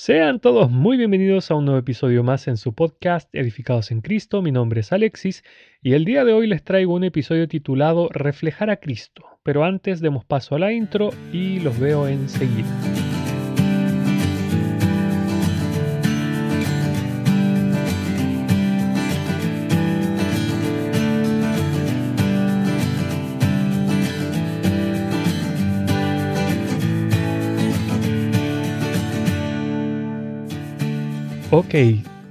Sean todos muy bienvenidos a un nuevo episodio más en su podcast Edificados en Cristo. Mi nombre es Alexis y el día de hoy les traigo un episodio titulado Reflejar a Cristo. Pero antes demos paso a la intro y los veo enseguida. Ok,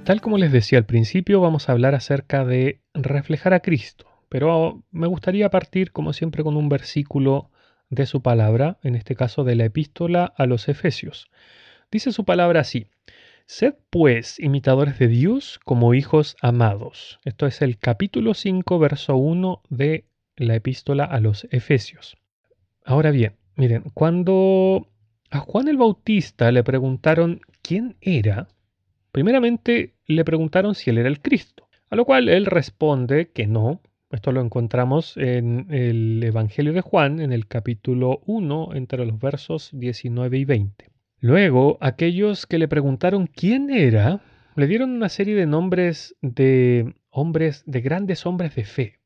tal como les decía al principio, vamos a hablar acerca de reflejar a Cristo, pero me gustaría partir, como siempre, con un versículo de su palabra, en este caso de la epístola a los Efesios. Dice su palabra así, Sed pues imitadores de Dios como hijos amados. Esto es el capítulo 5, verso 1 de la epístola a los Efesios. Ahora bien, miren, cuando a Juan el Bautista le preguntaron quién era, Primeramente le preguntaron si él era el Cristo, a lo cual él responde que no. Esto lo encontramos en el Evangelio de Juan, en el capítulo 1, entre los versos 19 y 20. Luego, aquellos que le preguntaron quién era, le dieron una serie de nombres de hombres, de grandes hombres de fe,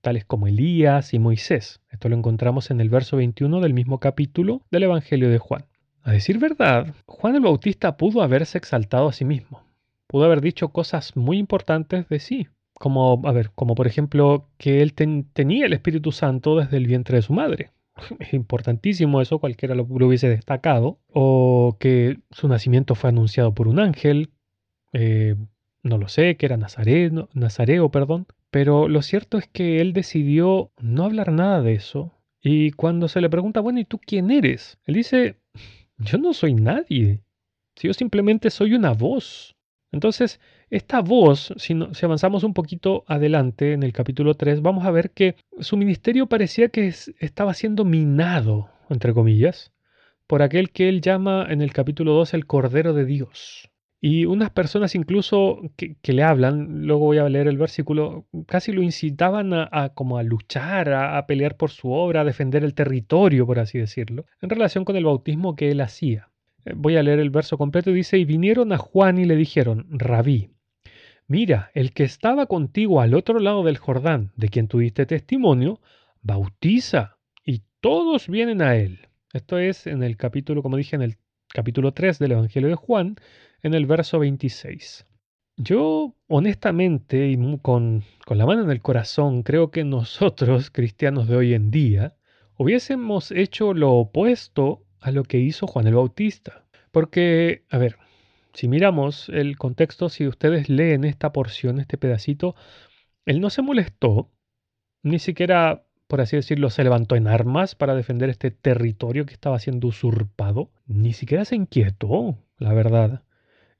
tales como Elías y Moisés. Esto lo encontramos en el verso 21 del mismo capítulo del Evangelio de Juan. A decir verdad, Juan el Bautista pudo haberse exaltado a sí mismo. Pudo haber dicho cosas muy importantes de sí, como, a ver, como por ejemplo que él tenía el Espíritu Santo desde el vientre de su madre. Es importantísimo eso, cualquiera lo, hubiese destacado. O que su nacimiento fue anunciado por un ángel. Eh, no lo sé, que era Nazareo, Nazareo, perdón. Pero lo cierto es que él decidió no hablar nada de eso. Y cuando se le pregunta, bueno, ¿y tú quién eres? Él dice, yo no soy nadie. Yo simplemente soy una voz. Entonces, esta voz, si, si, avanzamos un poquito adelante en el capítulo 3, vamos a ver que su ministerio parecía que estaba siendo minado, entre comillas, por aquel que él llama en el capítulo 2 el Cordero de Dios. Y unas personas incluso que, le hablan, luego voy a leer el versículo, casi lo incitaban a, como a luchar, a, a, pelear por su obra, a defender el territorio, por así decirlo, en relación con el bautismo que él hacía. Eh, voy a leer el verso completo y dice, y vinieron a Juan y le dijeron, rabí, mira, el que estaba contigo al otro lado del Jordán, de quien tuviste testimonio, bautiza, y todos vienen a él. Esto es en el capítulo, como dije, en el capítulo 3 del Evangelio de Juan, en el verso 26. Yo, honestamente, y con, con la mano en el corazón, creo que nosotros, cristianos de hoy en día, hubiésemos hecho lo opuesto a lo que hizo Juan el Bautista. Porque, a ver, si miramos el contexto, si ustedes leen esta porción, este pedacito, él no se molestó, ni siquiera, por así decirlo, se levantó en armas para defender este territorio que estaba siendo usurpado, ni siquiera se inquietó, la verdad.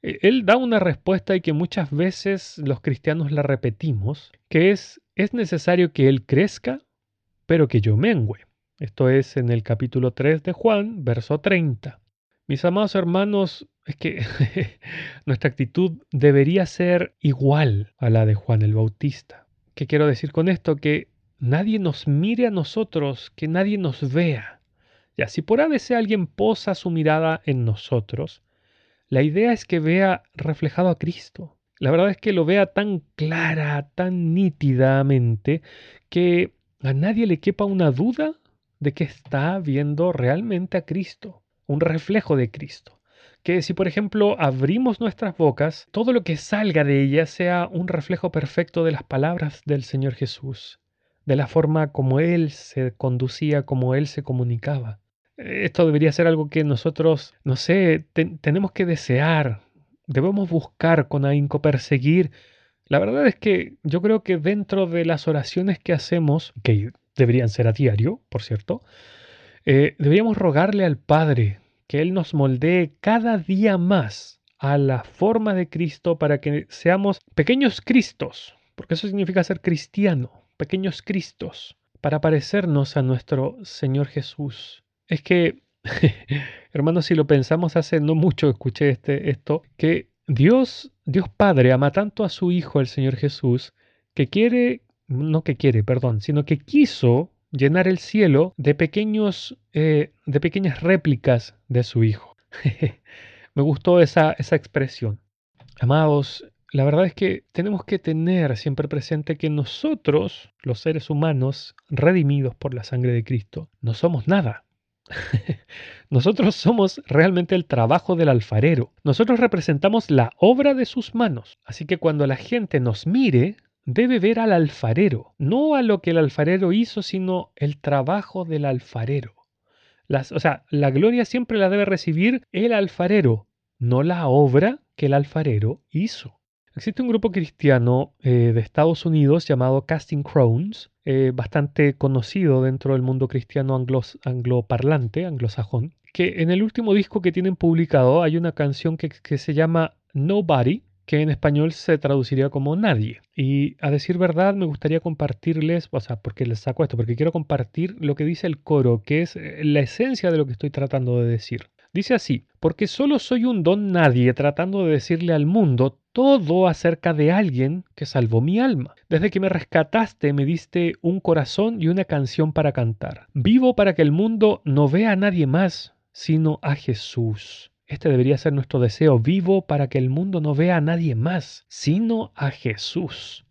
Él da una respuesta y que muchas veces los cristianos la repetimos, que es, es necesario que Él crezca, pero que yo mengüe. Esto es en el capítulo 3 de Juan, verso 30. Mis amados hermanos, es que nuestra actitud debería ser igual a la de Juan el Bautista. ¿Qué quiero decir con esto? Que nadie nos mire a nosotros, que nadie nos vea. Ya, si por ABC alguien posa su mirada en nosotros, la idea es que vea reflejado a Cristo. La verdad es que lo vea tan clara, tan nítidamente, que a nadie le quepa una duda de que está viendo realmente a Cristo, un reflejo de Cristo. Que si por ejemplo abrimos nuestras bocas, todo lo que salga de ellas sea un reflejo perfecto de las palabras del Señor Jesús, de la forma como Él se conducía, como Él se comunicaba. Esto debería ser algo que nosotros, no sé, tenemos que desear, debemos buscar con ahínco, perseguir. La verdad es que yo creo que dentro de las oraciones que hacemos, que deberían ser a diario, por cierto, eh, deberíamos rogarle al Padre que Él nos moldee cada día más a la forma de Cristo para que seamos pequeños Cristos, porque eso significa ser cristiano, pequeños Cristos, para parecernos a nuestro Señor Jesús. Es que, hermanos, si lo pensamos hace no mucho escuché este, esto, que Dios, Dios Padre ama tanto a su Hijo, el Señor Jesús, que quiere, no que quiere, perdón, sino que quiso llenar el cielo de pequeños, eh, de pequeñas réplicas de su Hijo. Me gustó esa, esa expresión. Amados, la verdad es que tenemos que tener siempre presente que nosotros, los seres humanos, redimidos por la sangre de Cristo, no somos nada. Nosotros somos realmente el trabajo del alfarero. Nosotros representamos la obra de sus manos. Así que cuando la gente nos mire, debe ver al alfarero, no a lo que el alfarero hizo, sino el trabajo del alfarero. o sea, la gloria siempre la debe recibir el alfarero, no la obra que el alfarero hizo. Existe un grupo cristiano eh, de Estados Unidos llamado Casting Crowns, eh, bastante conocido dentro del mundo cristiano angloparlante, anglosajón, que en el último disco que tienen publicado hay una canción que, que se llama Nobody, que en español se traduciría como nadie. Y a decir verdad, me gustaría compartirles, o sea, porque les saco esto, porque quiero compartir lo que dice el coro, que es eh, la esencia de lo que estoy tratando de decir. Dice así, porque solo soy un don nadie tratando de decirle al mundo todo acerca de alguien que salvó mi alma. Desde que me rescataste me diste un corazón y una canción para cantar. Vivo para que el mundo no vea a nadie más, sino a Jesús. Este debería ser nuestro deseo vivo para que el mundo no vea a nadie más, sino a Jesús.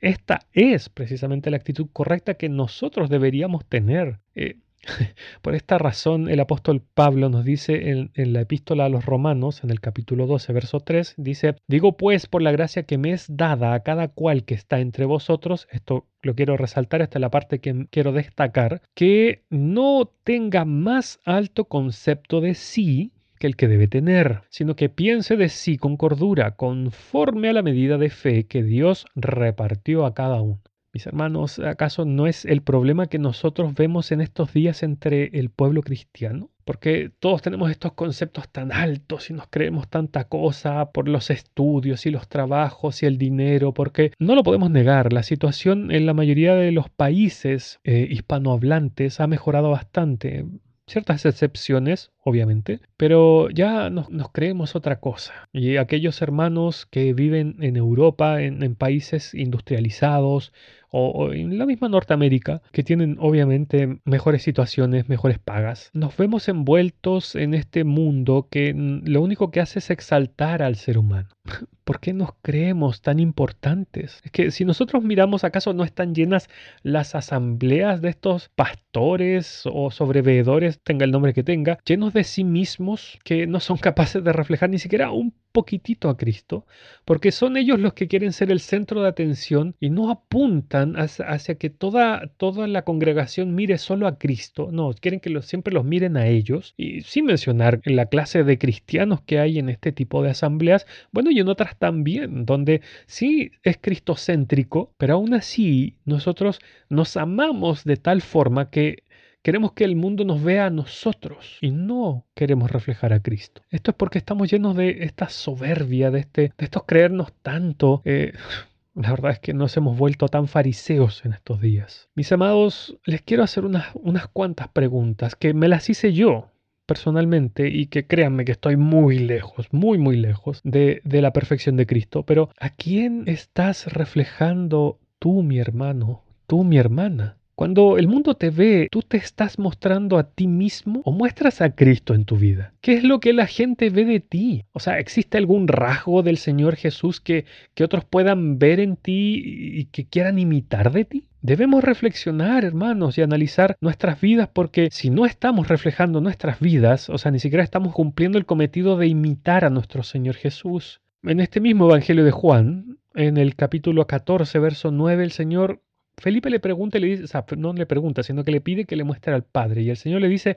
Esta es precisamente la actitud correcta que nosotros deberíamos tener. Eh, por esta razón, el apóstol Pablo nos dice en, la epístola a los romanos, en el capítulo 12, verso 3, dice, digo pues por la gracia que me es dada a cada cual que está entre vosotros, esto lo quiero resaltar, esta es la parte que quiero destacar, que no tenga más alto concepto de sí que el que debe tener, sino que piense de sí con cordura, conforme a la medida de fe que Dios repartió a cada uno. Mis hermanos, ¿acaso no es el problema que nosotros vemos en estos días entre el pueblo cristiano? Porque todos tenemos estos conceptos tan altos y nos creemos tanta cosa por los estudios y los trabajos y el dinero, porque no lo podemos negar, la situación en la mayoría de los países eh, hispanohablantes ha mejorado bastante ciertas excepciones, obviamente, pero ya nos, creemos otra cosa. Y aquellos hermanos que viven en Europa, en países industrializados, o, en la misma Norteamérica, que tienen obviamente mejores situaciones, mejores pagas. Nos vemos envueltos en este mundo que lo único que hace es exaltar al ser humano. ¿Por qué nos creemos tan importantes? Es que si nosotros miramos, ¿acaso no están llenas las asambleas de estos pastores o sobreveedores, tenga el nombre que tenga, llenos de sí mismos que no son capaces de reflejar ni siquiera un poquitito a Cristo? Porque son ellos los que quieren ser el centro de atención y no apuntan hacia, que toda, toda la congregación mire solo a Cristo. No, quieren que siempre los miren a ellos. Y sin mencionar la clase de cristianos que hay en este tipo de asambleas, bueno, y en otras también, donde sí es cristocéntrico, pero aún así nosotros nos amamos de tal forma que queremos que el mundo nos vea a nosotros y no queremos reflejar a Cristo. Esto es porque estamos llenos de esta soberbia, de, este, de estos creernos tanto. Eh, la verdad es que nos hemos vuelto tan fariseos en estos días. Mis amados, les quiero hacer unas, unas cuantas preguntas que me las hice yo personalmente y que créanme que estoy muy lejos, muy, muy lejos de, de la perfección de Cristo, pero ¿a quién estás reflejando tú, mi hermano, tú, mi hermana? Cuando el mundo te ve, ¿tú te estás mostrando a ti mismo o muestras a Cristo en tu vida? ¿Qué es lo que la gente ve de ti? O sea, ¿existe algún rasgo del Señor Jesús que, que otros puedan ver en ti y que quieran imitar de ti? Debemos reflexionar, hermanos, y analizar nuestras vidas porque si no estamos reflejando nuestras vidas, o sea, ni siquiera estamos cumpliendo el cometido de imitar a nuestro Señor Jesús. En este mismo Evangelio de Juan, en el capítulo 14, verso 9, el Señor Felipe le pregunta le dice, o sea, no le pregunta, sino que le pide que le muestre al Padre. Y el Señor le dice,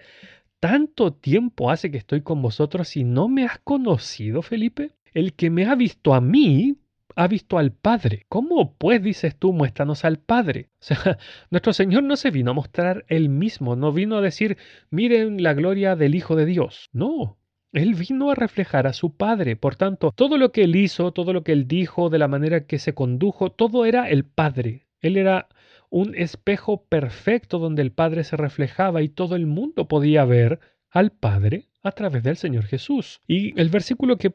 ¿tanto tiempo hace que estoy con vosotros y no me has conocido, Felipe? El que me ha visto a mí, ha visto al Padre. ¿Cómo pues dices tú, muéstranos al Padre? O sea, nuestro Señor no se vino a mostrar él mismo, no vino a decir, miren la gloria del Hijo de Dios. No, él vino a reflejar a su Padre. Por tanto, todo lo que él hizo, todo lo que él dijo, de la manera que se condujo, todo era el Padre. Él era un espejo perfecto donde el Padre se reflejaba y todo el mundo podía ver al Padre a través del Señor Jesús. Y el versículo que,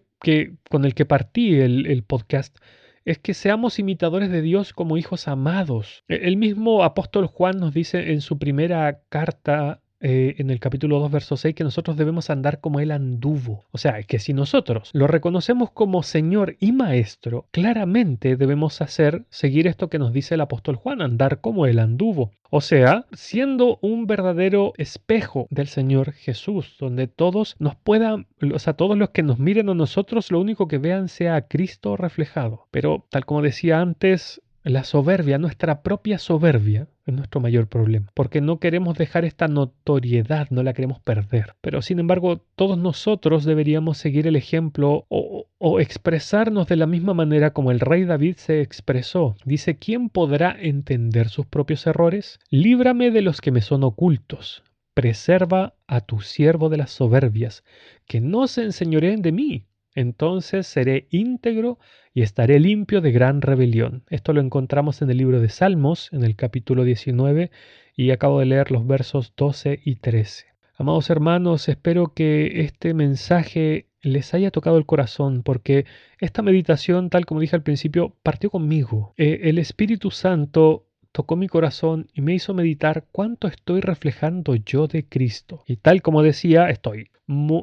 con el que partí el, podcast es que seamos imitadores de Dios como hijos amados. E, el mismo apóstol Juan nos dice en su primera carta eh, en el capítulo 2, verso 6, que nosotros debemos andar como Él anduvo. O sea, que si nosotros lo reconocemos como Señor y Maestro, claramente debemos hacer, seguir esto que nos dice el apóstol Juan, andar como Él anduvo. O sea, siendo un verdadero espejo del Señor Jesús, donde todos nos puedan, o sea, todos los que nos miren a nosotros, lo único que vean sea a Cristo reflejado. Pero, tal como decía antes, la soberbia, nuestra propia soberbia, es nuestro mayor problema, porque no queremos dejar esta notoriedad, no la queremos perder. Pero sin embargo, todos nosotros deberíamos seguir el ejemplo o, o, expresarnos de la misma manera como el rey David se expresó. Dice, ¿quién podrá entender sus propios errores? Líbrame de los que me son ocultos. Preserva a tu siervo de las soberbias, que no se enseñoreen de mí entonces seré íntegro y estaré limpio de gran rebelión. Esto lo encontramos en el libro de Salmos, en el capítulo 19, y acabo de leer los versos 12 y 13. Amados hermanos, espero que este mensaje les haya tocado el corazón, porque esta meditación, tal como dije al principio, partió conmigo. Eh, el Espíritu Santo tocó mi corazón y me hizo meditar cuánto estoy reflejando yo de Cristo. Y tal como decía, estoy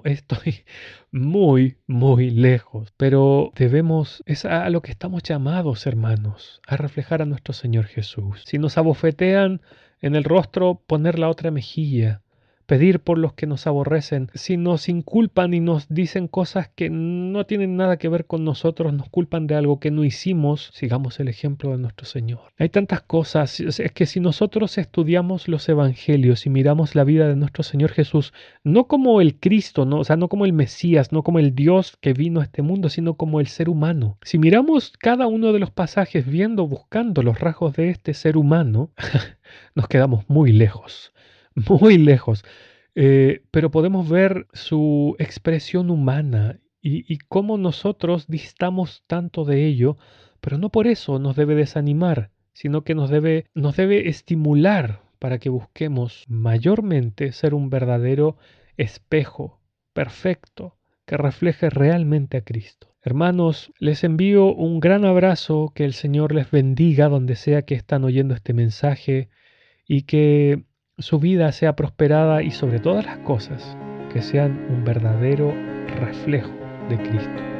estoy muy, muy lejos. Pero debemos, es a lo que estamos llamados, hermanos, a reflejar a nuestro Señor Jesús. Si nos abofetean en el rostro, poner la otra mejilla pedir por los que nos aborrecen, si nos inculpan y nos dicen cosas que no tienen nada que ver con nosotros, nos culpan de algo que no hicimos, sigamos el ejemplo de nuestro Señor. Hay tantas cosas, es que si nosotros estudiamos los evangelios y miramos la vida de nuestro Señor Jesús, no como el Cristo, no, o sea, no como el Mesías, no como el Dios que vino a este mundo, sino como el ser humano. Si miramos cada uno de los pasajes viendo, buscando los rasgos de este ser humano, nos quedamos muy lejos muy lejos, eh, pero podemos ver su expresión humana y, y cómo nosotros distamos tanto de ello, pero no por eso nos debe desanimar, sino que nos debe, nos debe estimular para que busquemos mayormente ser un verdadero espejo perfecto que refleje realmente a Cristo. Hermanos, les envío un gran abrazo, que el Señor les bendiga donde sea que están oyendo este mensaje y que su vida sea prosperada y sobre todas las cosas que sean un verdadero reflejo de Cristo.